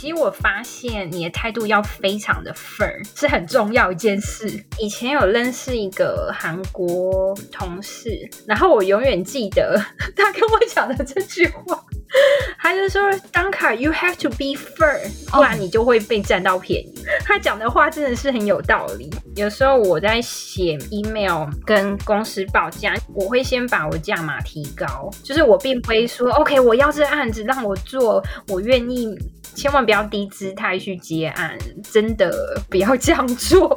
其实我发现你的态度要非常的 firm，是很重要一件事。以前有认识一个韩国同事，然后我永远记得他跟我讲的这句话，他就说：“Danka，you have to be firm，不然你就会被占到便宜。”他讲的话真的是很有道理。有时候我在写 email 跟公司报价，我会先把我价码提高，就是我并不会说 “OK，我要这案子让我做，我愿意”。千万不要低姿态去接案，真的不要这样做。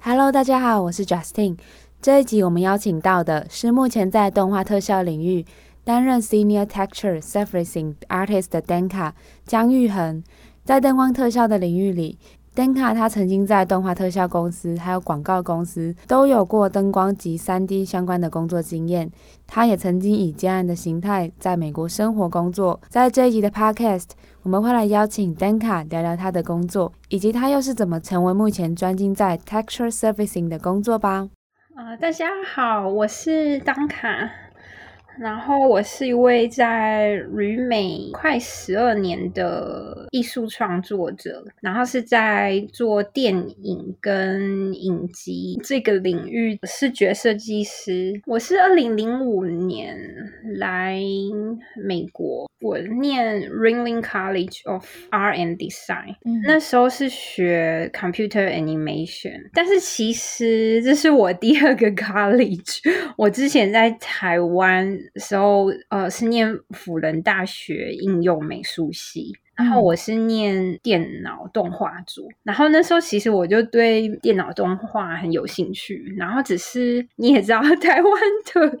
Hello，大家好，我是 Justin。这一集我们邀请到的是目前在动画特效领域担任 Senior Texture Surfacing Artist 的 Danka 姜玉恒，在灯光特效的领域里。Danka 他曾经在动画特效公司还有广告公司都有过灯光及 3D 相关的工作经验。他也曾经以接案的形态在美国生活工作。在这一集的 Podcast，我们会来邀请 Danka 聊聊他的工作，以及他又是怎么成为目前专精在 Texture Surfacing 的工作吧。呃，大家好，我是 Danka。然后我是一位在旅美快十二年的艺术创作者，然后是在做电影跟影集这个领域的视觉设计师。我是二零零五年来美国，我念 Ringling College of Art and Design，嗯，那时候是学 Computer Animation，但是其实这是我第二个 college，我之前在台湾。时候，呃，是念辅仁大学应用美术系。然后我是念电脑动画组，然后那时候其实我就对电脑动画很有兴趣，然后只是你也知道，台湾的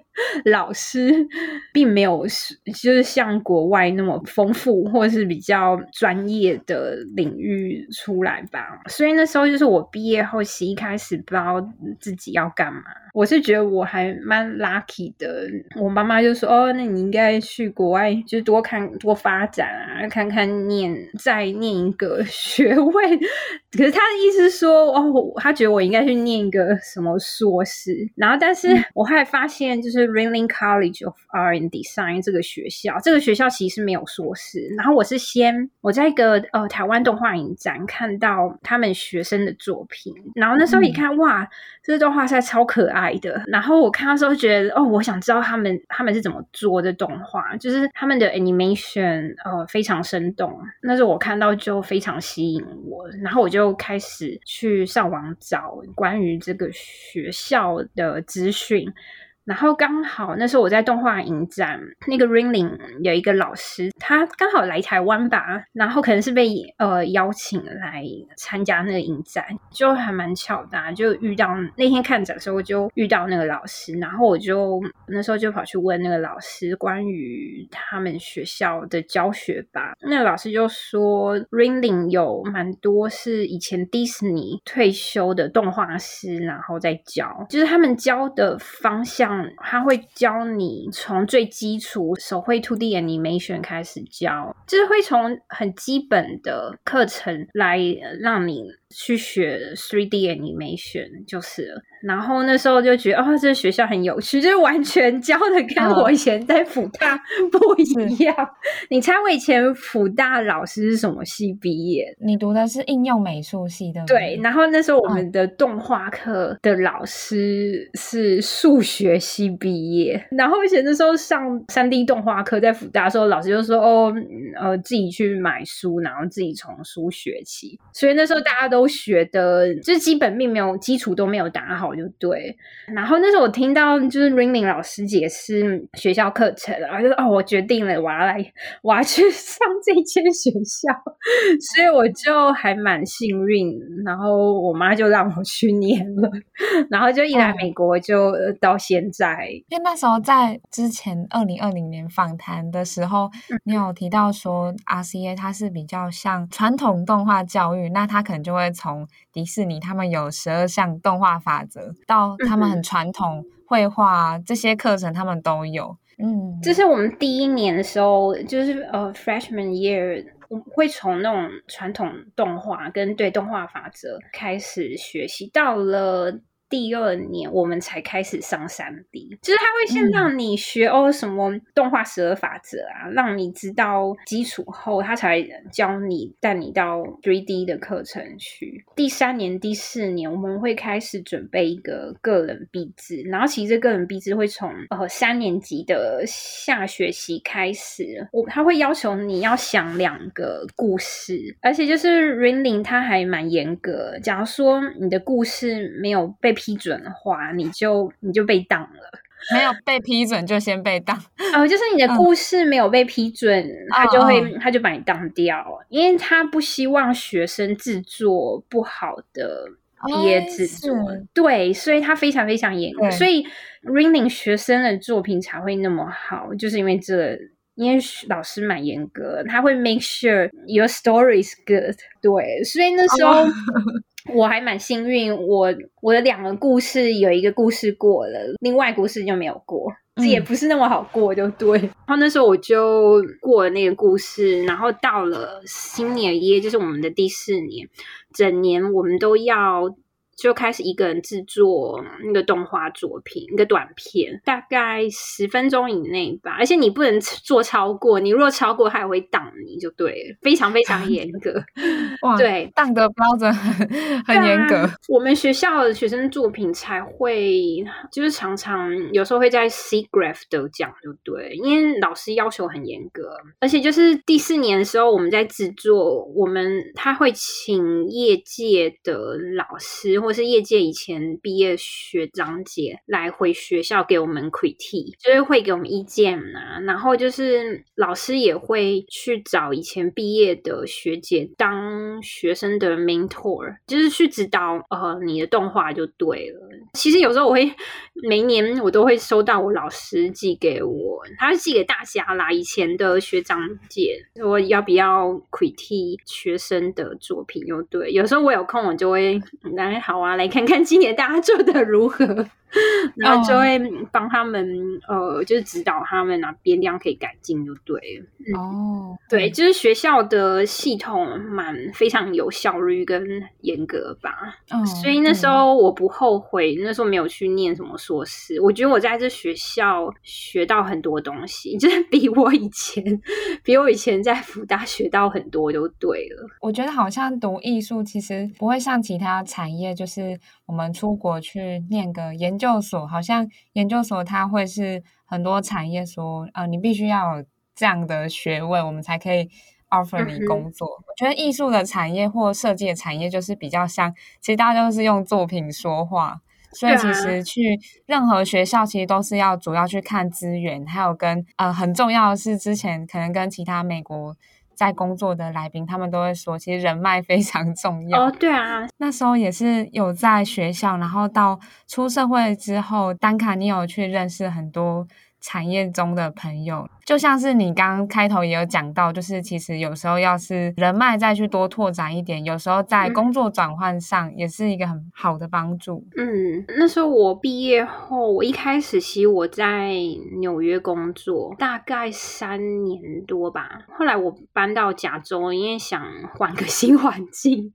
老师并没有就是像国外那么丰富或者是比较专业的领域出来吧，所以那时候就是我毕业后是一开始不知道自己要干嘛，我是觉得我还蛮 lucky 的，我妈妈就说哦，那你应该去国外就多看多发展啊，看看。念再念一个 学位，可是他的意思是说，哦，他觉得我应该去念一个什么硕士。然后，但是我还发现，就是 Ringling College of Art and Design 这个学校，这个学校其实没有硕士。然后我是先我在一个呃台湾动画影展看到他们学生的作品，然后那时候一看，嗯、哇，这个动画实在超可爱的。然后我看到时候觉得，哦，我想知道他们他们是怎么做的动画，就是他们的 animation 呃非常生动。那是我看到就非常吸引我，然后我就开始去上网找关于这个学校的资讯。然后刚好那时候我在动画影展，那个 Ringling 有一个老师，他刚好来台湾吧，然后可能是被呃邀请来参加那个影展，就还蛮巧的，就遇到那天看展的时候就遇到那个老师，然后我就那时候就跑去问那个老师关于他们学校的教学吧，那个老师就说 Ringling 有蛮多是以前迪士尼退休的动画师，然后在教，就是他们教的方向。他会教你从最基础手绘 2D animation 开始教，就是会从很基本的课程来让你去学 3D animation 就是了。然后那时候就觉得，哦，这学校很有趣，就是完全教的跟我以前在辅大 不一样。嗯、你猜我以前辅大老师是什么系毕业？你读的是应用美术系的。对，然后那时候我们的动画课的老师是数学系毕业。然后以前那时候上 3D 动画课在辅大的时候，老师就说，哦，呃，自己去买书，然后自己从书学起。所以那时候大家都学的，就是基本并没有基础都没有打好。就对，然后那时候我听到就是 Ringling 老师解释学校课程，然后就说哦，我决定了，我要来，我要去 上这间学校，所以我就还蛮幸运，然后我妈就让我去念了，然后就一来美国就到现在。哦、因为那时候在之前二零二零年访谈的时候，你有提到说 RCA 它是比较像传统动画教育，那它可能就会从迪士尼他们有十二项动画法则。到他们很传统，绘画这些课程，他们都有。嗯，这是我们第一年的时候，就是呃，freshman year，我会从那种传统动画跟对动画法则开始学习，到了。第二年我们才开始上三 D，就是他会先让你学哦什么动画十二法则啊，嗯、让你知道基础后，他才教你带你到 3D 的课程去。第三年、第四年我们会开始准备一个个人壁纸，然后其实这个人壁纸会从呃三年级的下学期开始，我他会要求你要想两个故事，而且就是 Ringling 他还蛮严格，假如说你的故事没有被批准的话，你就你就被当了。没有被批准就先被当。哦，就是你的故事没有被批准，嗯、他就会、哦、他就把你当掉，因为他不希望学生制作不好的毕业制作。哦、对，所以他非常非常严格。所以 Ringling 学生的作品才会那么好，就是因为这，因为老师蛮严格，他会 make sure your story is good。对，所以那时候。哦我还蛮幸运，我我的两个故事有一个故事过了，另外故事就没有过，这也不是那么好过，就对。嗯、然后那时候我就过了那个故事，然后到了 Senior Year，就是我们的第四年，整年我们都要。就开始一个人制作那个动画作品，一个短片，大概十分钟以内吧。而且你不能做超过，你如果超过，他也会挡你就对了，非常非常严格。哇，对，挡的标准很很严格。啊，我们学校的学生作品才会，就是常常有时候会在 SIGGRAPH 得奖，就对，因为老师要求很严格。而且就是第四年的时候，我们在制作，我们他会请业界的老师或就是业界以前毕业学长姐来回学校给我们 critique，就是会给我们意见啊。然后就是老师也会去找以前毕业的学姐当学生的 mentor，就是去指导呃你的动画就对了。其实有时候我会每年我都会收到我老师寄给我，他是寄给大家啦，以前的学长姐说要不要 critique 学生的作品就对。有时候我有空我就会来好。啊，来看看今年大家做的如何。然后就会帮他们，oh. 呃，就是指导他们哪边地方可以改进，就对了。哦，oh. 对，就是学校的系统蛮非常有效率跟严格吧。Oh. 所以那时候我不后悔，那时候没有去念什么硕士。我觉得我在这学校学到很多东西，就是比我以前，比我以前在福大学到很多，就对了。我觉得好像读艺术其实不会像其他产业，就是我们出国去念个研。研究所好像研究所，它会是很多产业说，呃，你必须要有这样的学位，我们才可以 offer 你工作。嗯、我觉得艺术的产业或设计的产业就是比较像，其实大家都是用作品说话，所以其实去任何学校，其实都是要主要去看资源，还有跟呃很重要的是，之前可能跟其他美国。在工作的来宾，他们都会说，其实人脉非常重要。哦，对啊，那时候也是有在学校，然后到出社会之后，丹卡你有去认识很多产业中的朋友。就像是你刚刚开头也有讲到，就是其实有时候要是人脉再去多拓展一点，有时候在工作转换上也是一个很好的帮助。嗯，那时候我毕业后，我一开始其实我在纽约工作大概三年多吧，后来我搬到加州，因为想换个 新环境，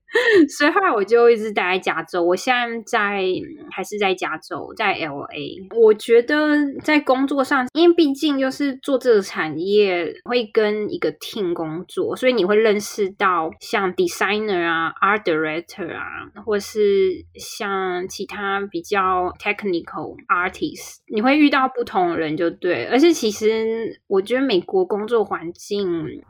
所以后来我就一直待在加州。我现在在还是在加州，在 LA。我觉得在工作上，因为毕竟就是做这个。产业会跟一个 team 工作，所以你会认识到像 designer 啊、art director 啊，或是像其他比较 technical artist，你会遇到不同的人就对。而且其实我觉得美国工作环境，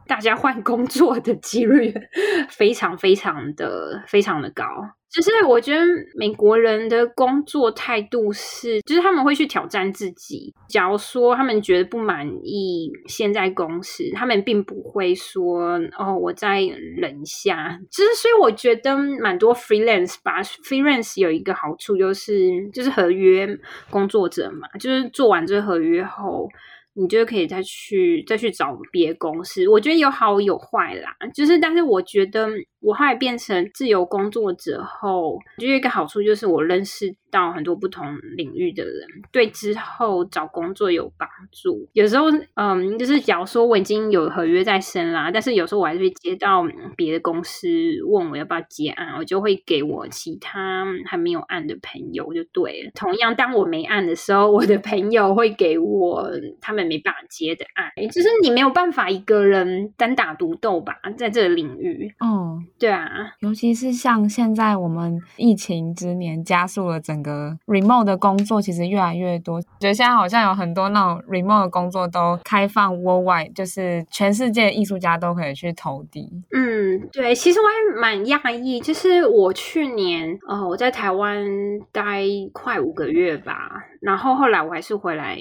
大家换工作的几率 非常非常的非常的高。就是我觉得美国人的工作态度是，就是他们会去挑战自己。假如说他们觉得不满意现在公司，他们并不会说哦，我再忍一下。就是所以我觉得蛮多 freelance 吧，freelance 有一个好处就是，就是合约工作者嘛，就是做完这个合约后。你就可以再去再去找别的公司，我觉得有好有坏啦。就是，但是我觉得我后来变成自由工作者后，就有一个好处就是我认识到很多不同领域的人，对之后找工作有帮助。有时候，嗯，就是假如说我已经有合约在身啦，但是有时候我还是会接到别的公司问我要不要接案，我就会给我其他还没有案的朋友就对了。同样，当我没案的时候，我的朋友会给我他们没办法接的案，就是你没有办法一个人单打独斗吧，在这个领域。嗯，对啊，尤其是像现在我们疫情之年，加速了整个 remote 的工作，其实越来越多。觉得现在好像有很多那种 remote 的工作都开放 worldwide，就是全世界艺术家都可以去投递。嗯，对，其实我还蛮讶异，就是我去年，呃，我在台湾待快五个月吧，然后后来我还是回来。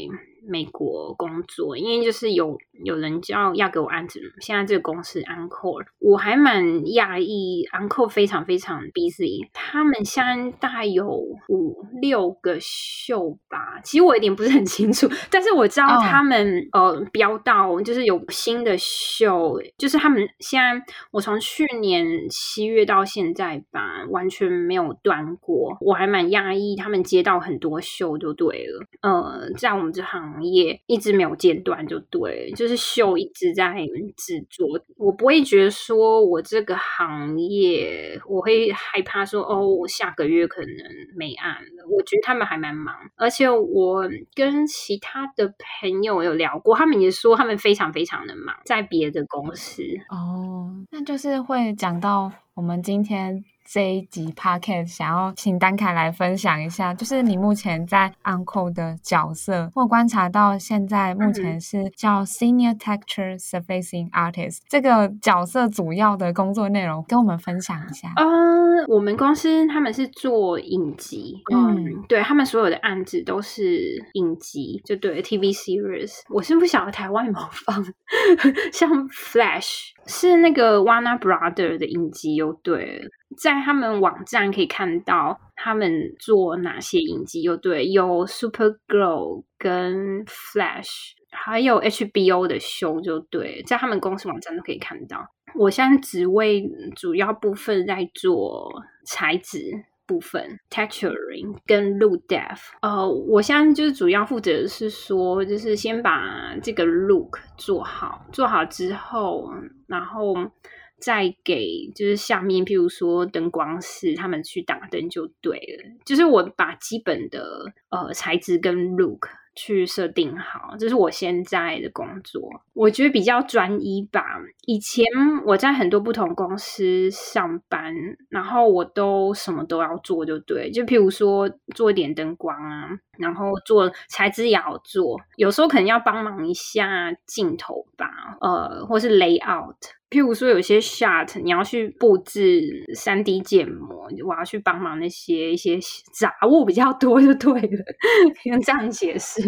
美国工作，因为就是有有人叫要给我安置，现在这个公司 Encore，我还蛮讶异，Encore 非常非常 busy，他们现在大概有五六个秀吧，其实我有点不是很清楚，但是我知道他们、oh. 呃标到就是有新的秀，就是他们现在我从去年七月到现在吧，完全没有断过，我还蛮讶异，他们接到很多秀就对了，呃，在我们这行。行业一直没有间断，就对，就是秀一直在制作。我不会觉得说我这个行业，我会害怕说哦，我下个月可能没案了。我觉得他们还蛮忙，而且我跟其他的朋友有聊过，他们也说他们非常非常的忙，在别的公司。哦，那就是会讲到我们今天。这一集 podcast 想要请丹凯来分享一下，就是你目前在 Encore 的角色，或观察到现在目前是叫 Senior Texture Surfacing Artist 这个角色主要的工作内容，跟我们分享一下。嗯，我们公司他们是做影集，嗯，嗯对他们所有的案子都是影集，就对 TV series。我是不晓得台湾有没有放，像 Flash 是那个 Warner Brother 的影集，又对。在他们网站可以看到他们做哪些影集，有对，有 Supergirl 跟 Flash，还有 HBO 的秀，就对，在他们公司网站都可以看到。我现在职位主要部分在做材质部分，texturing 跟 l o o depth。呃，我现在就是主要负责的是说，就是先把这个 look 做好，做好之后，然后。再给就是下面，譬如说灯光师他们去打灯就对了。就是我把基本的呃材质跟 look 去设定好，这是我现在的工作。我觉得比较专一吧。以前我在很多不同公司上班，然后我都什么都要做，就对。就譬如说做一点灯光啊，然后做材质也要做，有时候可能要帮忙一下镜头吧，呃，或是 layout。譬如说，有些 shot 你要去布置三 D 建模，我要去帮忙那些一些杂物比较多就对了，用这样解释。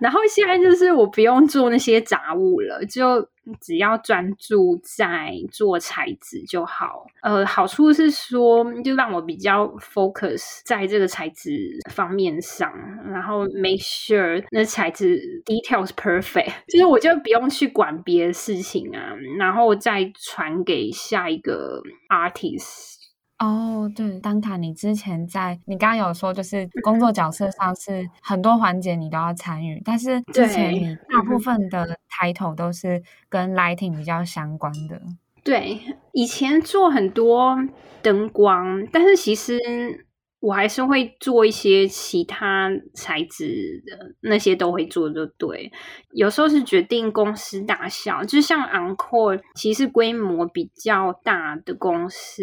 然后现在就是我不用做那些杂物了，就。只要专注在做材质就好。呃，好处是说，就让我比较 focus 在这个材质方面上，然后 make sure 那材质 details perfect，就是我就不用去管别的事情啊，然后再传给下一个 artist。哦，对，丹卡，你之前在你刚刚有说，就是工作角色上是很多环节你都要参与，但是之前你大部分的 title 都是跟 lighting 比较相关的。对，以前做很多灯光，但是其实。我还是会做一些其他材质的，那些都会做就对。有时候是决定公司大小，就像 Encore，其实规模比较大的公司，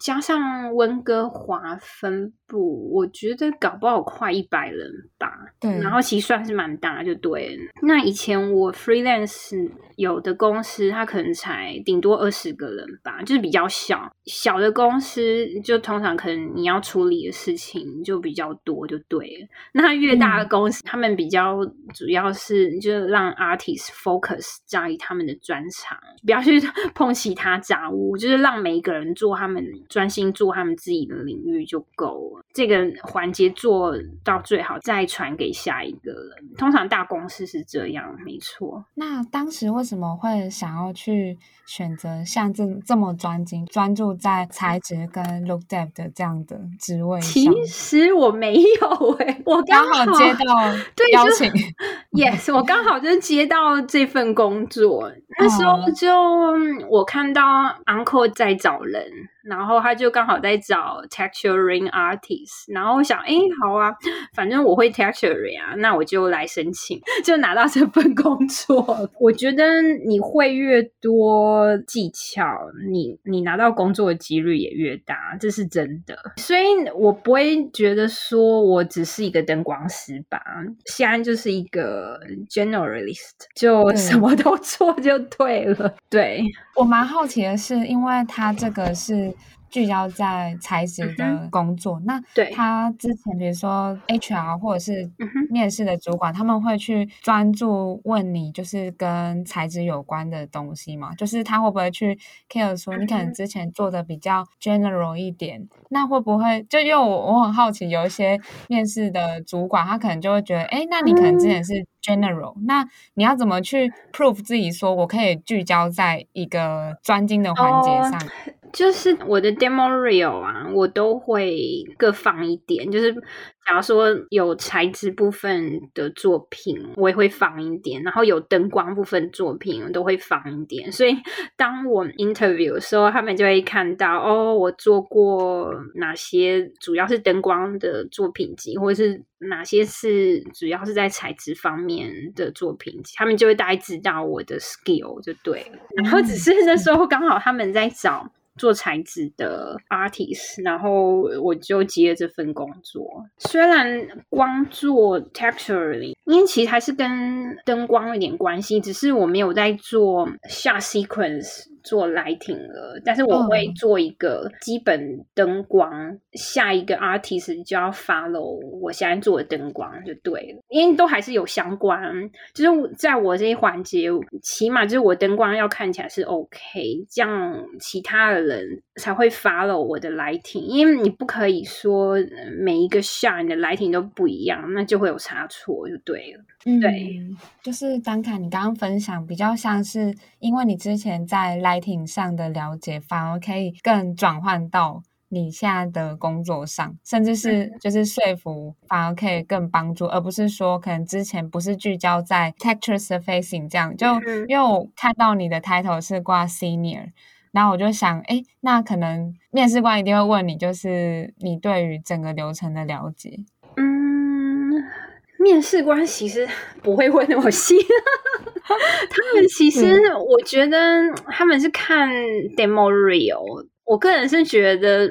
加上温哥华分部，我觉得搞不好快一百人吧。对，然后其实算是蛮大，就对。那以前我 freelance 有的公司，它可能才顶多二十个人吧，就是比较小。小的公司就通常可能你要处理的事情就比较多，就对了。那越大的公司，嗯、他们比较主要是就是让 artist focus 在他们的专长，不要去 碰其他杂物，就是让每一个人做他们专心做他们自己的领域就够了。这个环节做到最好，再传给下一个人。通常大公司是这样，没错。那当时为什么会想要去选择像这这么专精、专注在材质跟 look depth 的这样的职位？其实我没有哎、欸，我刚好，接到邀请对，yes，我刚好就接到这份工作。那时候就我看到 Uncle 在找人。然后他就刚好在找 texturing artist，然后我想，哎，好啊，反正我会 texturing 啊，那我就来申请，就拿到这份工作。我觉得你会越多技巧，你你拿到工作的几率也越大，这是真的。所以我不会觉得说我只是一个灯光师吧，西安就是一个 generalist，就什么都做就对了。对，对我蛮好奇的是，因为他这个是。聚焦在材质的工作，嗯、那对。他之前，比如说 HR 或者是面试的主管，嗯、他们会去专注问你，就是跟材质有关的东西嘛？就是他会不会去 care 说你可能之前做的比较 general 一点，嗯、那会不会就因为我我很好奇，有一些面试的主管，他可能就会觉得，哎，那你可能之前是 general，、嗯、那你要怎么去 prove 自己说我可以聚焦在一个专精的环节上？哦就是我的 demo reel 啊，我都会各放一点。就是假如说有材质部分的作品，我也会放一点；然后有灯光部分作品，我都会放一点。所以当我 interview 的时候，他们就会看到哦，我做过哪些主要是灯光的作品集，或者是哪些是主要是在材质方面的作品集，他们就会大概知道我的 skill 就对了。然后只是那时候刚好他们在找。做材质的 artist，然后我就接这份工作。虽然光做 texture，因为其实还是跟灯光有点关系，只是我没有在做下 sequence。做 lighting 了，但是我会做一个基本灯光，嗯、下一个 artist 就要 follow 我现在做的灯光就对了，因为都还是有相关，就是在我这一环节，起码就是我灯光要看起来是 OK，这样其他的人才会 follow 我的 lighting，因为你不可以说每一个 shot 的 lighting 都不一样，那就会有差错就对了。嗯，对，就是丹卡，你刚刚分享比较像是，因为你之前在 lighting 上的了解，反而可以更转换到你现在的工作上，甚至是就是说服，反而可以更帮助，而不是说可能之前不是聚焦在 texture surfacing 这样。就因为我看到你的 title 是挂 senior，然后我就想，哎，那可能面试官一定会问你，就是你对于整个流程的了解。嗯面试官其实不会问那么细，他们其实我觉得他们是看 demo reel。我个人是觉得，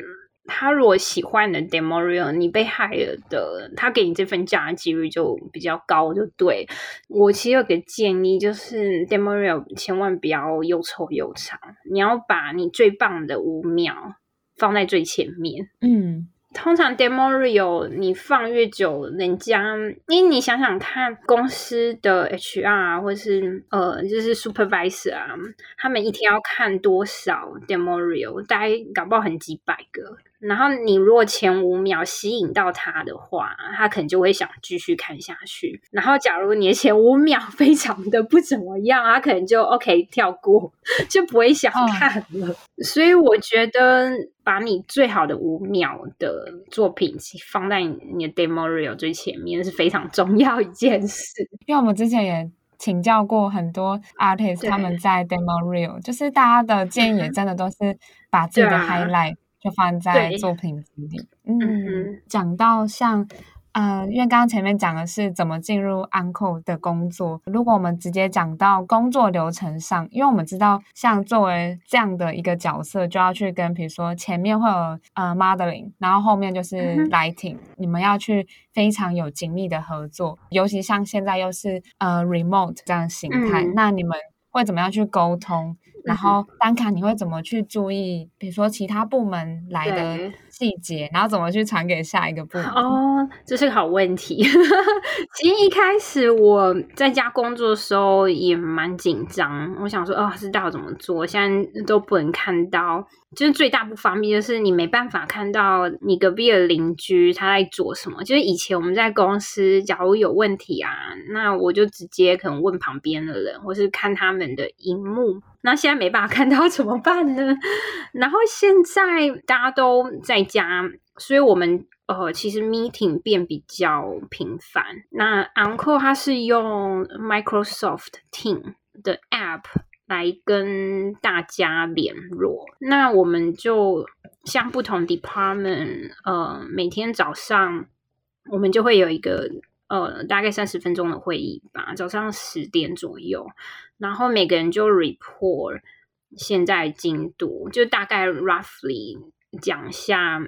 他如果喜欢你的 demo reel，你被 hire 的，他给你这份价的几率就比较高，就对。我其实有个建议，就是 demo reel 千万不要又臭又长，你要把你最棒的五秒放在最前面。嗯。通常 demo reel 你放越久，人家因为你想想看，公司的 HR 或是呃，就是 supervisor 啊，他们一天要看多少 demo reel，大概搞不好很几百个。然后你如果前五秒吸引到他的话，他可能就会想继续看下去。然后假如你的前五秒 非常的不怎么样，他可能就 OK 跳过，就不会想看了。哦、所以我觉得把你最好的五秒的作品放在你的 demo reel 最前面是非常重要一件事。因为我们之前也请教过很多 artist，他们在 demo reel，就是大家的建议也真的都是把自己的 highlight、啊。就放在作品集里。对嗯，讲到像，呃，因为刚刚前面讲的是怎么进入 Uncle 的工作。如果我们直接讲到工作流程上，因为我们知道，像作为这样的一个角色，就要去跟，比如说前面会有呃 modeling，然后后面就是 lighting，、嗯、你们要去非常有紧密的合作。尤其像现在又是呃 remote 这样形态，嗯、那你们会怎么样去沟通？然后单卡，你会怎么去注意？比如说其他部门来的细节，然后怎么去传给下一个部门？哦，这是个好问题。其实一开始我在家工作的时候也蛮紧张，我想说，哦，知道怎么做，现在都不能看到。就是最大不方便，就是你没办法看到你隔壁的邻居他在做什么。就是以前我们在公司，假如有问题啊，那我就直接可能问旁边的人，或是看他们的荧幕。那现在没办法看到 怎么办呢？然后现在大家都在家，所以我们呃其实 meeting 变比较频繁。那 Uncle 他是用 Microsoft Team 的 app 来跟大家联络。那我们就像不同 department，呃，每天早上我们就会有一个。呃，大概三十分钟的会议吧，早上十点左右，然后每个人就 report 现在进度，就大概 roughly 讲下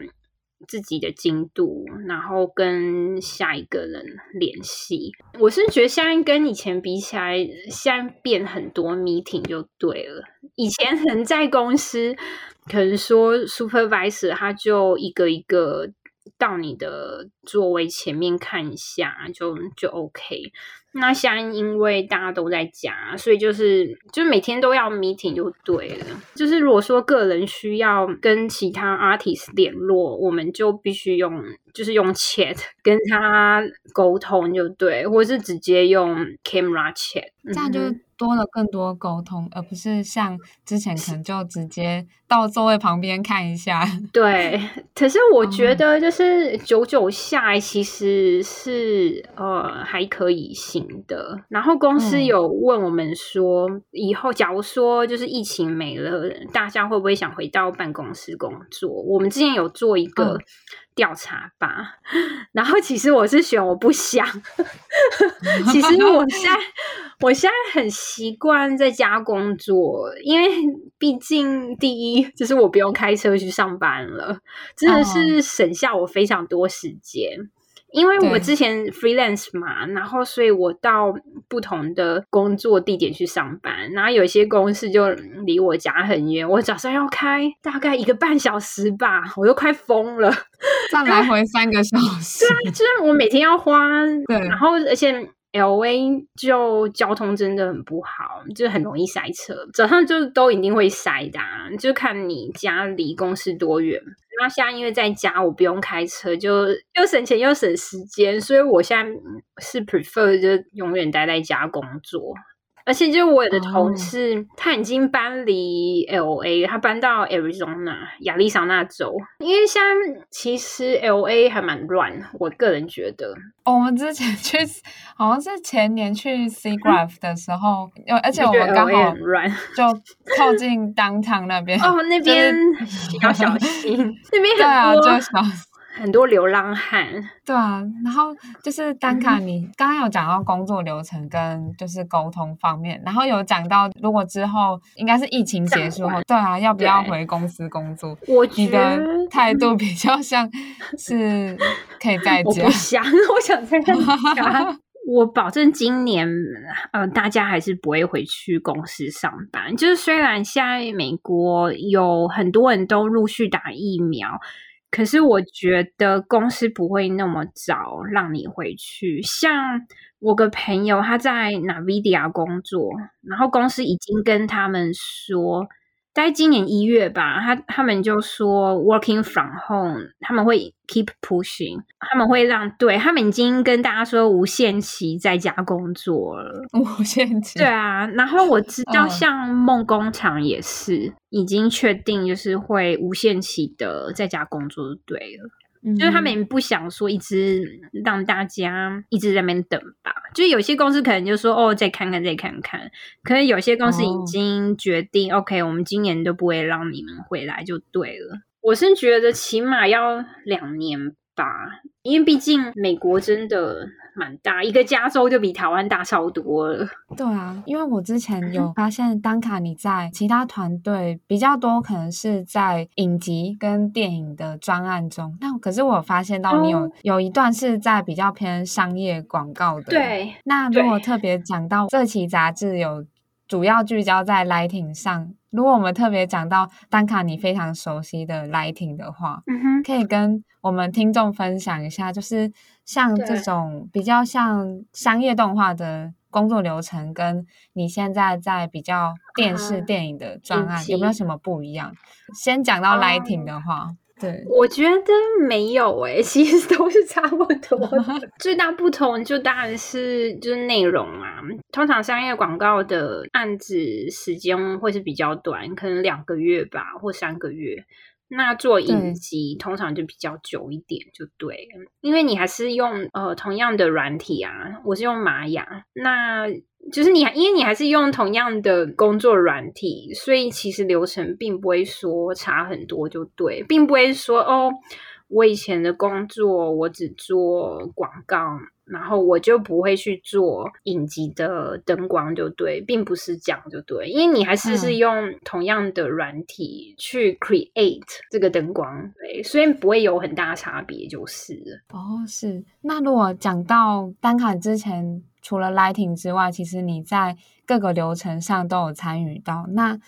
自己的进度，然后跟下一个人联系。我是觉得现在跟以前比起来，现在变很多 meeting 就对了。以前人在公司，可能说 supervisor 他就一个一个。到你的座位前面看一下，就就 OK。那现在因为大家都在家，所以就是就每天都要 meeting 就对了。就是如果说个人需要跟其他 artist 联络，我们就必须用就是用 chat 跟他沟通就对，或是直接用 camera chat，这样就多了更多沟通，而不是像之前可能就直接到座位旁边看一下。对，可是我觉得就是九九下来其实是呃还可以行的。然后公司有问我们说，嗯、以后假如说就是疫情没了，大家会不会想回到办公室工作？我们之前有做一个。嗯调查吧，然后其实我是选我不想。其实我现在我现在很习惯在家工作，因为毕竟第一就是我不用开车去上班了，真的是省下我非常多时间。因为我之前 freelance 嘛，然后所以我到不同的工作地点去上班，然后有些公司就离我家很远，我早上要开大概一个半小时吧，我都快疯了，再来回三个小时。对啊，就是我每天要花，对，然后而且。LA 就交通真的很不好，就很容易塞车。早上就都一定会塞的啊，就看你家离公司多远。那现在因为在家，我不用开车，就又省钱又省时间，所以我现在是 prefer 就永远待在家工作。而且，就我有的同事，oh. 他已经搬离 LA，他搬到 Arizona 亚利桑那州。因为现在其实 LA 还蛮乱，我个人觉得。我们之前去，好像是前年去 SIGGRAPH 的时候，而且我们刚好乱，就靠近 Downtown 那边。哦，那边 要小心，那边对啊，就小心。很多流浪汉，对啊，然后就是丹卡，你刚刚有讲到工作流程跟就是沟通方面，然后有讲到如果之后应该是疫情结束后，对啊，要不要回公司工作？我觉得你的态度比较像是可以在家。我不想，我想在家。我保证今年，呃，大家还是不会回去公司上班。就是虽然现在美国有很多人都陆续打疫苗。可是我觉得公司不会那么早让你回去。像我个朋友，他在 NVIDIA 工作，然后公司已经跟他们说。在今年一月吧，他他们就说 working from home，他们会 keep pushing，他们会让对他们已经跟大家说无限期在家工作了，无限期。对啊，然后我知道像梦工厂也是、嗯、已经确定就是会无限期的在家工作，就对了。就是他们也不想说一直让大家一直在那边等吧，就有些公司可能就说哦，再看看再看看，可是有些公司已经决定、哦、OK，我们今年都不会让你们回来就对了。我是觉得起码要两年吧，因为毕竟美国真的。蛮大，一个加州就比台湾大超多了。对啊，因为我之前有发现，丹卡你在其他团队比较多，可能是在影集跟电影的专案中。那可是我有发现到你有、哦、有一段是在比较偏商业广告的。对。那如果特别讲到这期杂志有主要聚焦在 lighting 上，如果我们特别讲到丹卡你非常熟悉的 lighting 的话，嗯哼，可以跟我们听众分享一下，就是。像这种比较像商业动画的工作流程，跟你现在在比较电视电影的专案，有没有什么不一样？先讲到 lighting 的话，对，我觉得没有诶、欸，其实都是差不多的。最大不同就当然是就是内容嘛。通常商业广告的案子时间会是比较短，可能两个月吧，或三个月。那做影集通常就比较久一点，就对，因为你还是用呃同样的软体啊，我是用玛雅，那就是你因为你还是用同样的工作软体，所以其实流程并不会说差很多，就对，并不会说哦，我以前的工作我只做广告。然后我就不会去做影集的灯光，就对，并不是这样，就对，因为你还是是用同样的软体去 create 这个灯光，对，所以不会有很大差别，就是。哦，是。那如果讲到单卡之前，除了 lighting 之外，其实你在各个流程上都有参与到，那。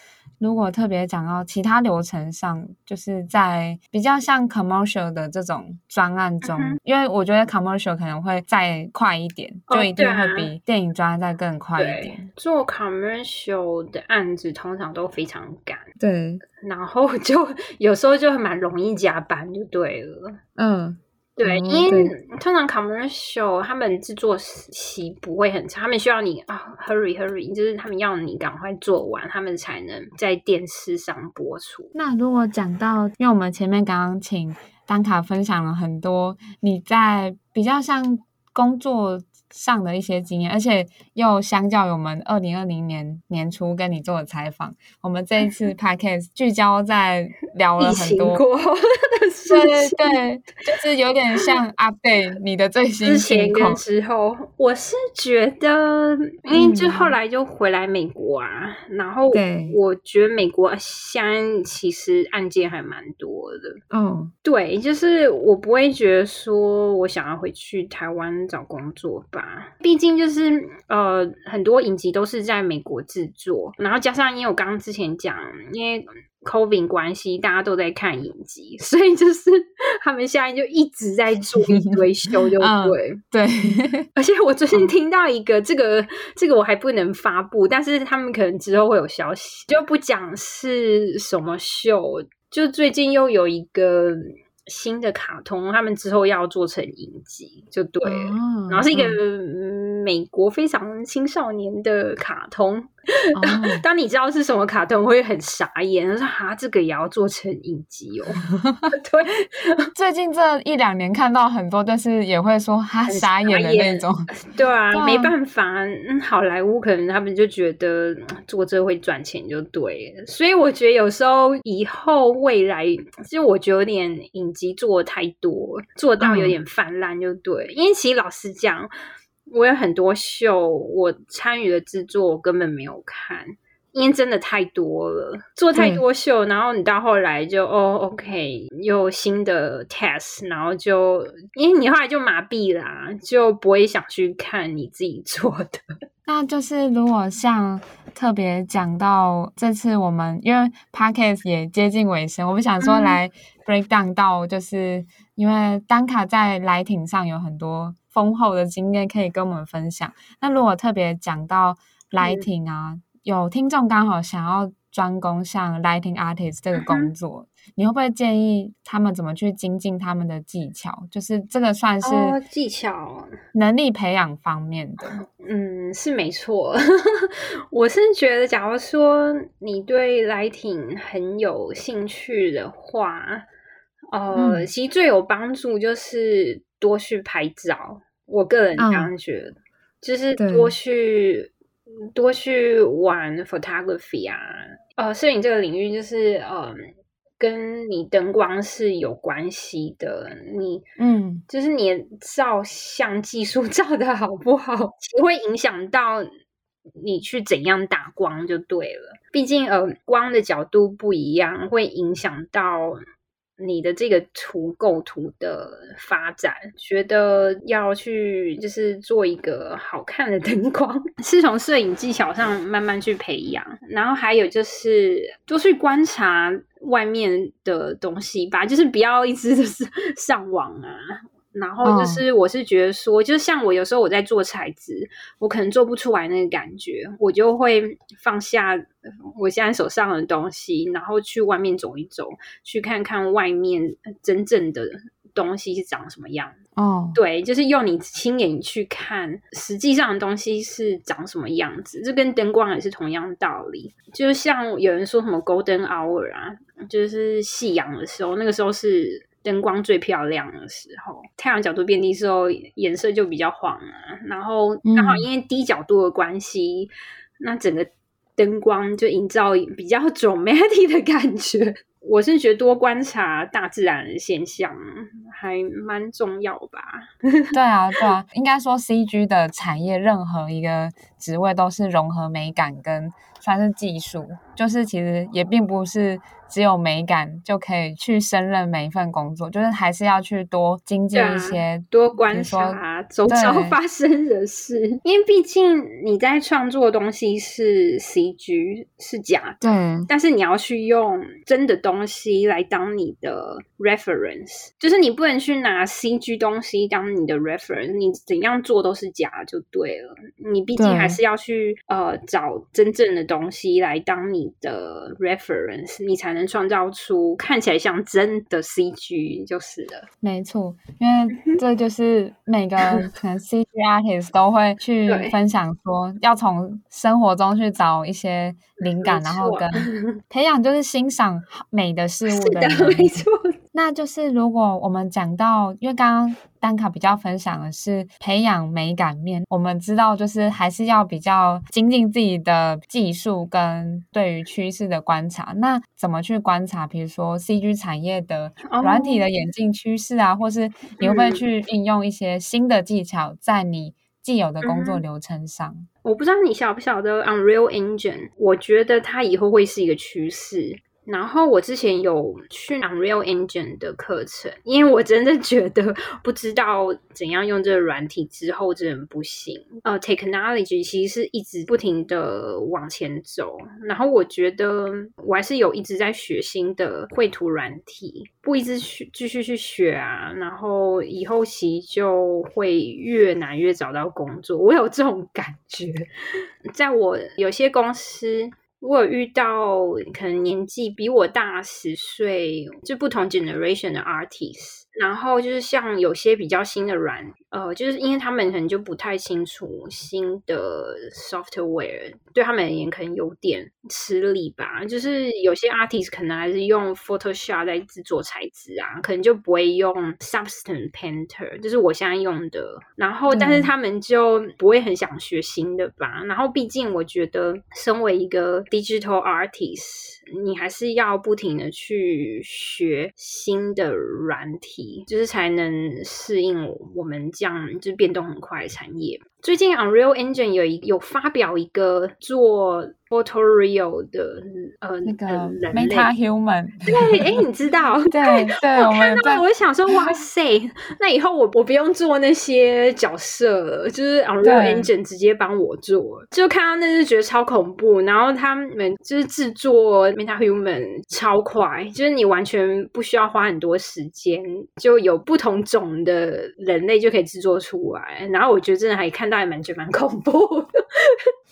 如果特别讲到其他流程上，就是在比较像 commercial 的这种专案中，嗯、因为我觉得 commercial 可能会再快一点，哦、就一定会比电影专案再更快一点。做 commercial 的案子通常都非常赶，对，然后就 有时候就蛮容易加班，就对了，嗯。对，因为通常 commercial 他们制作期不会很长，他们需要你啊，hurry hurry，就是他们要你赶快做完，他们才能在电视上播出。那如果讲到，因为我们前面刚刚请丹卡分享了很多你在比较像工作上的一些经验，而且又相较于我们二零二零年年初跟你做的采访，我们这一次 podcast 聚焦在聊了很多，对对对，就是有点像 update 你的最新情况之后，我是觉得，因为就后来就回来美国啊，嗯、然后我觉得美国现在其实案件还蛮多的，嗯，对，就是我不会觉得说我想要回去台湾找工作吧。毕竟就是呃，很多影集都是在美国制作，然后加上因为我刚刚之前讲，因为 COVID 关系，大家都在看影集，所以就是 他们现在就一直在做一堆 秀，就对、嗯、对。而且我最近听到一个，这个这个我还不能发布，但是他们可能之后会有消息，就不讲是什么秀，就最近又有一个。新的卡通，他们之后要做成影集，就对了。哦、然后是一个美国非常青少年的卡通。哦、当你知道是什么卡通，会很傻眼。他说：“哈，这个也要做成影集哦。”对，最近这一两年看到很多，但是也会说哈傻眼的那种。对啊，没办法，嗯，好莱坞可能他们就觉得做这会赚钱，就对了。所以我觉得有时候以后未来，其实我觉得有点影。集做太多，做到有点泛滥，就对。嗯、因为其实老实讲，我有很多秀，我参与的制作我根本没有看，因为真的太多了，做太多秀，嗯、然后你到后来就哦，OK，有新的 test，然后就因为你后来就麻痹啦，就不会想去看你自己做的。那就是如果像特别讲到这次我们因为 Podcast 也接近尾声，我们想说来 break down 到，就是因为丹卡在 lighting 上有很多丰厚的经验可以跟我们分享。那如果特别讲到 lighting 啊，嗯、有听众刚好想要专攻像 lighting artist 这个工作。嗯你会不会建议他们怎么去精进他们的技巧？就是这个算是技巧能力培养方面的。哦、嗯，是没错。我是觉得，假如说你对 lighting 很有兴趣的话，呃，嗯、其实最有帮助就是多去拍照。我个人这样觉得，嗯、就是多去多去玩 photography 啊，呃，摄影这个领域就是嗯。跟你灯光是有关系的，你嗯，就是你照相技术 照的好不好，其实会影响到你去怎样打光就对了。毕竟呃，光的角度不一样，会影响到。你的这个图构图的发展，觉得要去就是做一个好看的灯光，是从摄影技巧上慢慢去培养。然后还有就是多去观察外面的东西吧，就是不要一直就是 上网啊。然后就是我是觉得说，哦、就像我有时候我在做材质，我可能做不出来那个感觉，我就会放下我现在手上的东西，然后去外面走一走，去看看外面真正的东西是长什么样。哦，对，就是用你亲眼去看，实际上的东西是长什么样子，这跟灯光也是同样道理。就像有人说什么 golden hour 啊，就是夕阳的时候，那个时候是灯光最漂亮的时候，太阳角度变低的时候，颜色就比较黄啊。然后刚好因为低角度的关系，嗯、那整个灯光就营造比较 dramatic 的感觉。我是觉得多观察大自然的现象还蛮重要吧。对啊，对啊，应该说 CG 的产业任何一个职位都是融合美感跟算是技术，就是其实也并不是。只有美感就可以去胜任每一份工作，就是还是要去多精进一些，啊、多观察周遭发生的事。因为毕竟你在创作的东西是 CG 是假的，对。但是你要去用真的东西来当你的 reference，就是你不能去拿 CG 东西当你的 reference，你怎样做都是假就对了。你毕竟还是要去呃找真正的东西来当你的 reference，你才能。创造出看起来像真的 CG 就是了，没错，因为这就是每个 可能 CG artist 都会去分享说，要从生活中去找一些灵感，然后跟培养就是欣赏美的事物的。没错。那就是如果我们讲到，因为刚刚丹卡比较分享的是培养美感面，我们知道就是还是要比较精进自己的技术跟对于趋势的观察。那怎么去观察？比如说 CG 产业的软体的演进趋势啊，oh. 或是你会不会去应用一些新的技巧在你既有的工作流程上？嗯，我不知道你晓不晓得 Unreal Engine，我觉得它以后会是一个趋势。然后我之前有去 Unreal Engine 的课程，因为我真的 觉得不知道怎样用这个软体之后真的不行。呃，Technology 其实是一直不停的往前走，然后我觉得我还是有一直在学新的绘图软体，不一直去继续去学啊，然后以后其实就会越难越找到工作。我有这种感觉，在我有些公司。我有遇到可能年纪比我大十岁，就不同 generation 的 artist。然后就是像有些比较新的软，呃，就是因为他们可能就不太清楚新的 software，对他们而言可能有点吃力吧。就是有些 artist 可能还是用 Photoshop 在制作材质啊，可能就不会用 Substance Painter，就是我现在用的。然后，但是他们就不会很想学新的吧。嗯、然后，毕竟我觉得身为一个 digital artist。你还是要不停的去学新的软体，就是才能适应我们这样就变动很快的产业。最近 Unreal Engine 有一有发表一个做 Photoreal 的呃那个 Meta Human，对，哎，你知道？对对，我看到我想说，哇塞，那以后我我不用做那些角色了，就是 Unreal Engine 直接帮我做，就看到那就觉得超恐怖。然后他们就是制作 Meta Human 超快，就是你完全不需要花很多时间，就有不同种的人类就可以制作出来。然后我觉得真的还看到。还蛮觉得蛮恐怖的。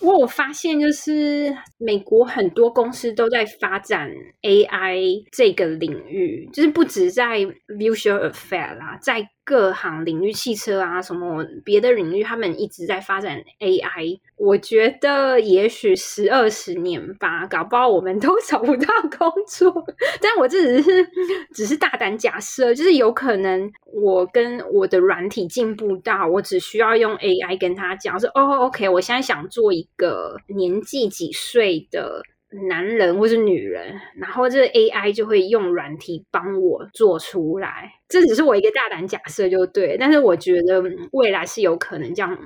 我发现，就是美国很多公司都在发展 AI 这个领域，就是不止在 visual effect 啦，在各行领域，汽车啊什么别的领域，他们一直在发展 AI。我觉得也许十二十年吧，搞不好我们都 找不到工作。但我这只是只是大胆假设，就是有可能我跟我的软体进步到，我只需要用 AI 跟他讲说，哦，OK，我现在想做一个年纪几岁的男人或是女人，然后这个 AI 就会用软体帮我做出来。这只是我一个大胆假设就对，但是我觉得未来是有可能这样，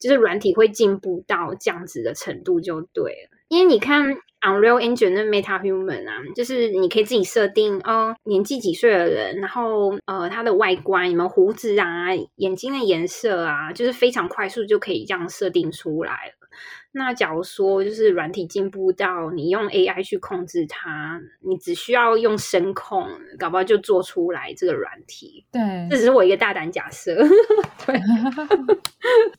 就是软体会进步到这样子的程度就对了。因为你看 Unreal Engine 的 Meta Human 啊，就是你可以自己设定哦，年纪几岁的人，然后呃他的外观，有没有胡子啊，眼睛的颜色啊，就是非常快速就可以这样设定出来了。那假如说就是软体进步到你用 AI 去控制它，你只需要用声控，搞不好就做出来这个软体。对，这只是我一个大胆假设。对，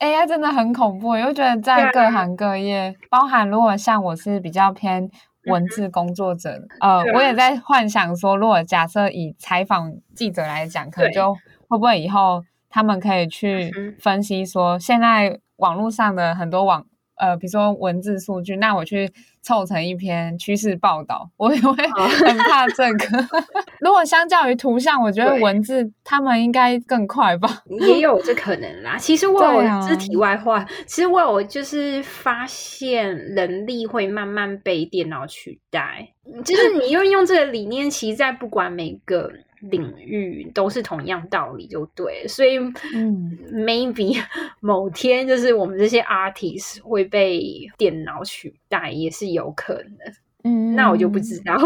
AI 真的很恐怖，我觉得在各行各业，啊、包含如果像我是比较偏文字工作者，嗯、呃，啊、我也在幻想说，如果假设以采访记者来讲，可能就会不会以后他们可以去分析说，现在网络上的很多网。呃，比如说文字数据，那我去凑成一篇趋势报道，我也会很怕这个。如果相较于图像，我觉得文字他们应该更快吧？也有这可能啦。其实我有，这是题外话。其实我有就是发现，人力会慢慢被电脑取代。就是你用用这个理念，其实在不管每个。领域都是同样道理，就对，所以嗯，maybe 某天就是我们这些 artist 会被电脑取代，也是有可能。嗯，那我就不知道。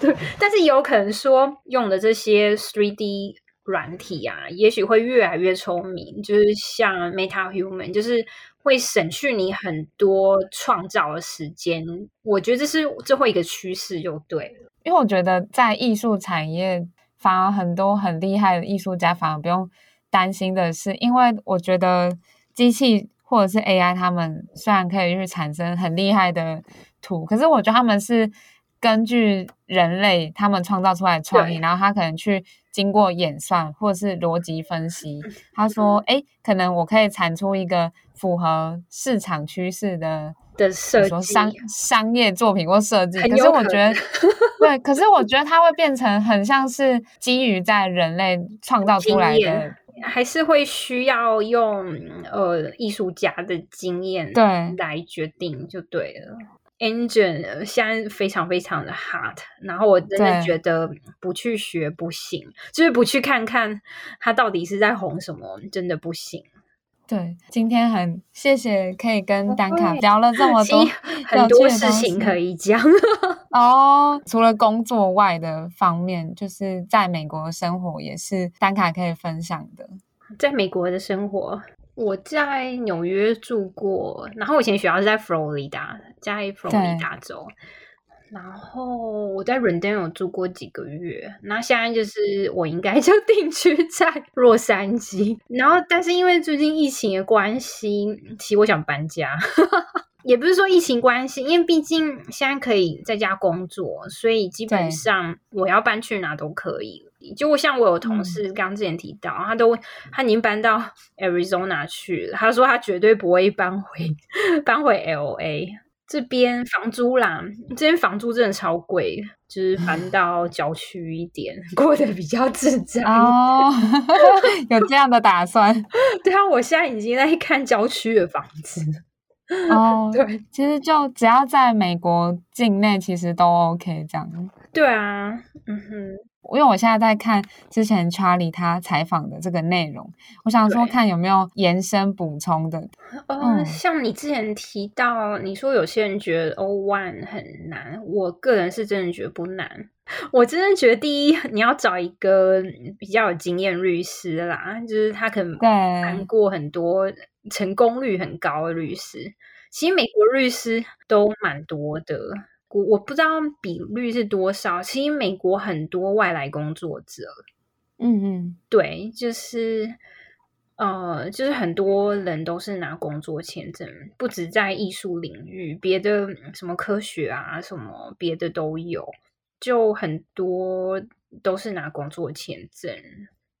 对，但是有可能说用的这些 three D 软体啊，也许会越来越聪明，就是像 MetaHuman，就是会省去你很多创造的时间。我觉得这是最后一个趋势，就对了。因为我觉得在艺术产业。反而很多很厉害的艺术家反而不用担心的是，因为我觉得机器或者是 AI，他们虽然可以去产生很厉害的图，可是我觉得他们是根据人类他们创造出来的创意，然后他可能去经过演算或者是逻辑分析，他说：“哎、嗯，可能我可以产出一个符合市场趋势的。”的设计商商业作品或设计，可，可是我觉得对，可是我觉得它会变成很像是基于在人类创造出来的，还是会需要用呃艺术家的经验对来决定就对了。Engine 现在非常非常的 hard，然后我真的觉得不去学不行，就是不去看看它到底是在红什么，真的不行。对，今天很谢谢可以跟丹卡聊了这么多很多事情可以讲 哦。除了工作外的方面，就是在美国生活也是丹卡可以分享的。在美国的生活，我在纽约住过，然后我以前学校是在佛罗里达，在佛罗里达州。然后我在伦敦有住过几个月，那现在就是我应该 就定居在洛杉矶。然后，但是因为最近疫情的关系，其实我想搬家，也不是说疫情关系，因为毕竟现在可以在家工作，所以基本上我要搬去哪都可以。对就像我有同事刚之前提到，嗯、他都他已经搬到 Arizona 去了，他说他绝对不会搬回 搬回 LA。这边房租啦，这边房租真的超贵，就是搬 到郊区一点，过得比较自在哦。有这样的打算？对啊，我现在已经在看郊区的房子。哦，对，其实就只要在美国境内，其实都 OK 这样。对啊，嗯哼。因为我现在在看之前 Charlie 他采访的这个内容，我想说看有没有延伸补充的。呃，嗯、像你之前提到，你说有些人觉得 one 很难，我个人是真的觉得不难。我真的觉得第一，你要找一个比较有经验律师啦，就是他可能谈过很多成功率很高的律师。其实美国律师都蛮多的。我我不知道比率是多少，其实美国很多外来工作者，嗯嗯，对，就是呃，就是很多人都是拿工作签证，不止在艺术领域，别的什么科学啊，什么别的都有，就很多都是拿工作签证。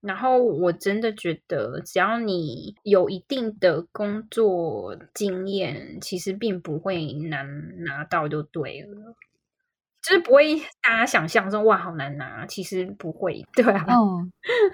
然后我真的觉得，只要你有一定的工作经验，其实并不会难拿到就对了，就是不会大家想象中哇好难拿，其实不会，对啊，嗯，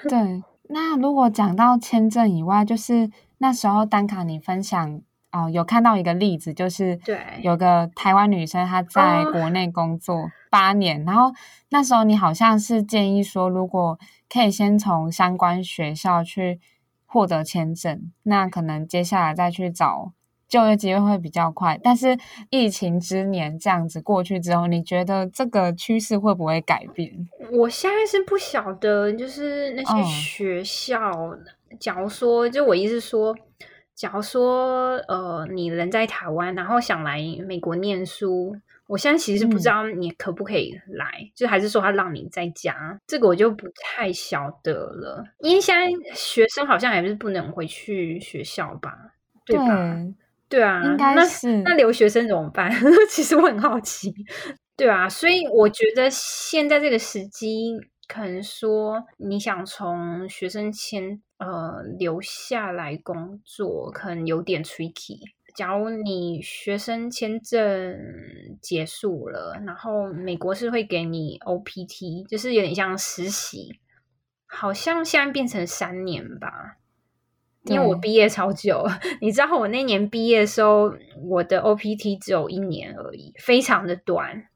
对。那如果讲到签证以外，就是那时候丹卡你分享哦、呃，有看到一个例子，就是对，有个台湾女生她在国内工作八年，哦、然后那时候你好像是建议说，如果可以先从相关学校去获得签证，那可能接下来再去找就业机会会比较快。但是疫情之年这样子过去之后，你觉得这个趋势会不会改变？我现在是不晓得，就是那些学校，哦、假如说，就我意思说，假如说呃你人在台湾，然后想来美国念书。我现在其实不知道你可不可以来，嗯、就还是说他让你在家，这个我就不太晓得了。因为现在学生好像还是不能回去学校吧？对吧？对，对啊，应该是。那那留学生怎么办？其实我很好奇。对啊，所以我觉得现在这个时机，可能说你想从学生签呃留下来工作，可能有点 tricky。假如你学生签证结束了，然后美国是会给你 OPT，就是有点像实习，好像现在变成三年吧。因为我毕业超久，你知道我那年毕业的时候，我的 OPT 只有一年而已，非常的短。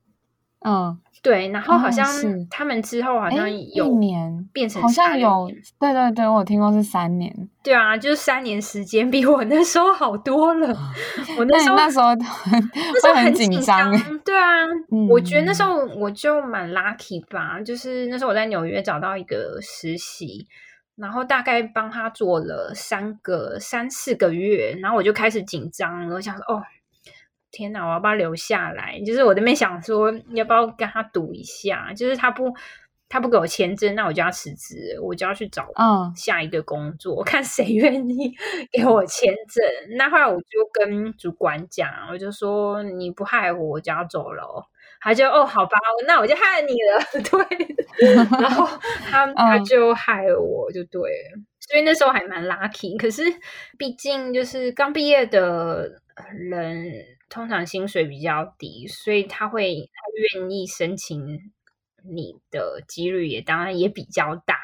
嗯，对，然后好像他们之后好像有一年变成好像有，对对对，我有听过是三年。对啊，就是三年时间比我那时候好多了。我那时候那时候那时候很紧张。对啊，嗯、我觉得那时候我就蛮 lucky 吧，就是那时候我在纽约找到一个实习，然后大概帮他做了三个三四个月，然后我就开始紧张了，我想说哦。天哪，我要不要留下来？就是我那边想说，要不要跟他赌一下？就是他不，他不给我签证，那我就要辞职，我就要去找下一个工作，我、嗯、看谁愿意给我签证。那后来我就跟主管讲，我就说你不害我，我就要走了。他就哦，好吧，那我就害你了。对，然后他 他就害我，就对所以那时候还蛮 lucky。可是毕竟就是刚毕业的人。通常薪水比较低，所以他会他愿意申请你的几率也当然也比较大，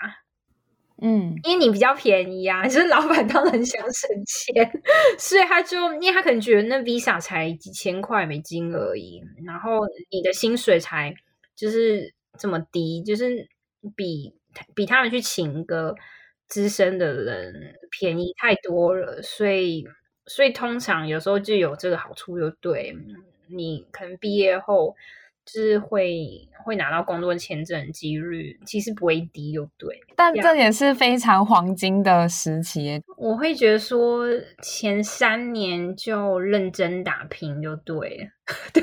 嗯，因为你比较便宜啊，就是老板当然想省钱，所以他就因为他可能觉得那 Visa 才几千块美金而已，然后你的薪水才就是这么低，就是比比他们去请一个资深的人便宜太多了，所以。所以通常有时候就有这个好处，就对，你可能毕业后就是会会拿到工作签证的几率其实不会低，就对。但这也是非常黄金的时期。我会觉得说前三年就认真打拼就对，对。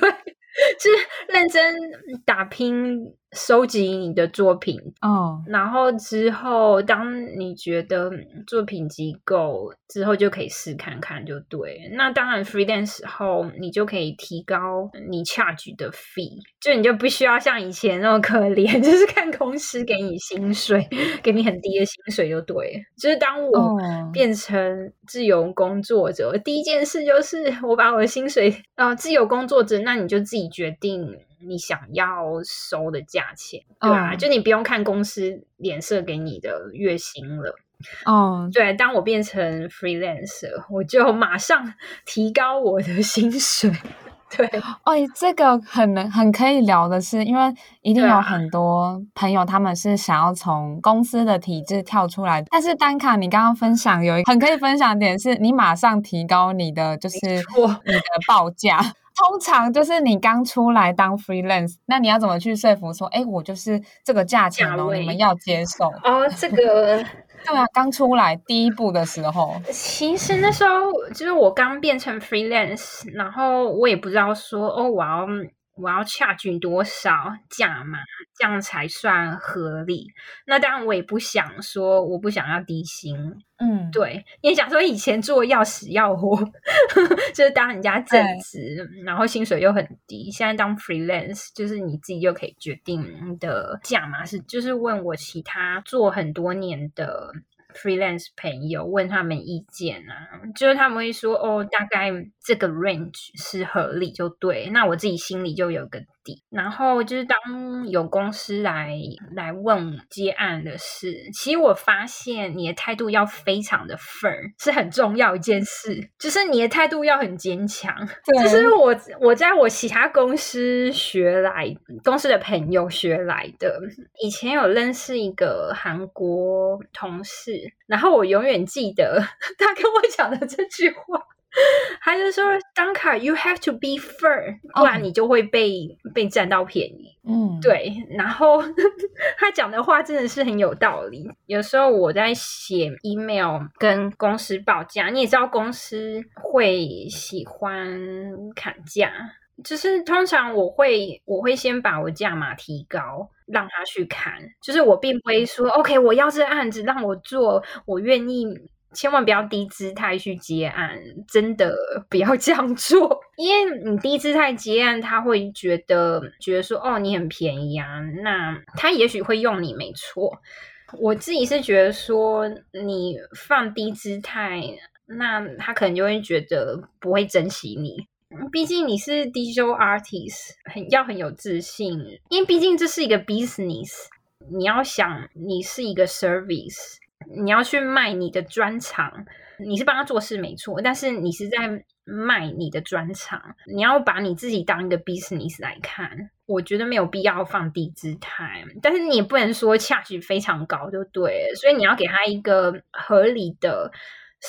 就是认真打拼，收集你的作品哦，oh. 然后之后，当你觉得作品集够之后，就可以试看看，就对。那当然，freelance 后你就可以提高你 charge 的 fee，就你就不需要像以前那么可怜，就是看公司给你薪水，给你很低的薪水就对。就是当我变成自由工作者，oh. 第一件事就是我把我的薪水啊、呃，自由工作者，那你就自己决定。你想要收的价钱，对啊，oh. 就你不用看公司脸色给你的月薪了。哦，oh. 对，当我变成 freelancer，我就马上提高我的薪水。对，哦，这个很能很可以聊的是，因为一定有很多朋友他们是想要从公司的体制跳出来，但是单卡，你刚刚分享有一个很可以分享的点是，你马上提高你的就是你的报价。通常就是你刚出来当 freelance，那你要怎么去说服说，哎，我就是这个价钱哦，位你们要接受哦？这个对啊，刚出来第一步的时候，其实那时候就是我刚变成 freelance，然后我也不知道说哦，我要。我要 charge 多少价码，这样才算合理？那当然，我也不想说，我不想要低薪。嗯，对，你想说以前做要死要活，就是当人家正职，对然后薪水又很低。现在当 freelance，就是你自己就可以决定你的价码是，就是问我其他做很多年的。Freelance 朋友问他们意见啊，就是他们会说哦，大概这个 range 是合理就对，那我自己心里就有个。然后就是当有公司来来问接案的事，其实我发现你的态度要非常的 firm，是很重要一件事，就是你的态度要很坚强。这是我我在我其他公司学来，公司的朋友学来的。以前有认识一个韩国同事，然后我永远记得 他跟我讲的这句话。他就说：“Danka，you have to be firm，不然你就会被、oh. 被占到便宜。嗯，对。然后 他讲的话真的是很有道理。有时候我在写 email 跟公司报价，你也知道公司会喜欢砍价，就是通常我会我会先把我价码提高，让他去砍。就是我并不会说 OK，我要这案子让我做，我愿意。千万不要低姿态去接案，真的不要这样做，因为你低姿态接案，他会觉得觉得说哦，你很便宜啊，那他也许会用你没错。我自己是觉得说你放低姿态，那他可能就会觉得不会珍惜你。毕竟你是 digital artist，很要很有自信，因为毕竟这是一个 business，你要想你是一个 service。你要去卖你的专长，你是帮他做事没错，但是你是在卖你的专长。你要把你自己当一个 business 来看，我觉得没有必要放低姿态，但是你也不能说下去非常高就对，所以你要给他一个合理的。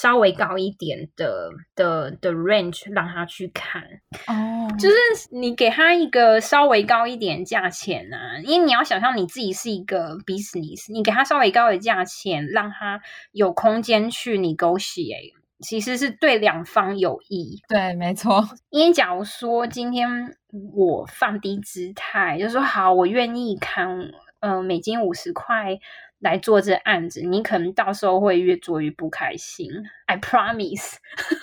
稍微高一点的的的 range 让他去看哦，oh. 就是你给他一个稍微高一点价钱啊，因为你要想象你自己是一个 business，你给他稍微高的价钱，让他有空间去 negotiate，其实是对两方有益。对，没错。因为假如说今天我放低姿态，就说好，我愿意看，嗯、呃，美金五十块。来做这案子，你可能到时候会越做越不开心。I promise，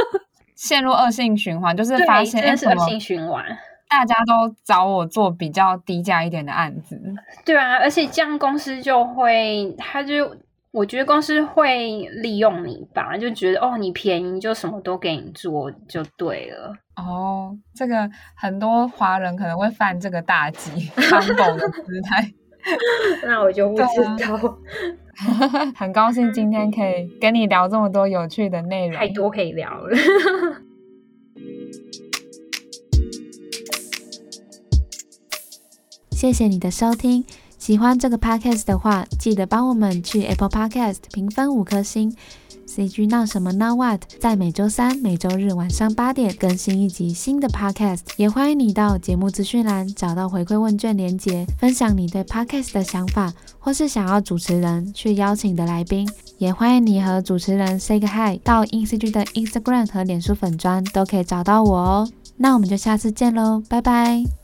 陷入恶性循环，就是发现真是恶性循环，大家都找我做比较低价一点的案子。对啊，而且这样公司就会，他就我觉得公司会利用你吧，就觉得哦，你便宜就什么都给你做就对了。哦，这个很多华人可能会犯这个大忌，当狗的姿态。那我就不知道，啊、很高兴今天可以跟你聊这么多有趣的内容，太多可以聊了。谢谢你的收听，喜欢这个 podcast 的话，记得帮我们去 Apple Podcast 评分五颗星。CG 闹什么闹 What 在每周三、每周日晚上八点更新一集新的 Podcast，也欢迎你到节目资讯栏找到回馈问卷连结，分享你对 Podcast 的想法，或是想要主持人去邀请的来宾，也欢迎你和主持人 say 个 hi，到 INCG 的 Instagram 和脸书粉砖都可以找到我哦。那我们就下次见喽，拜拜。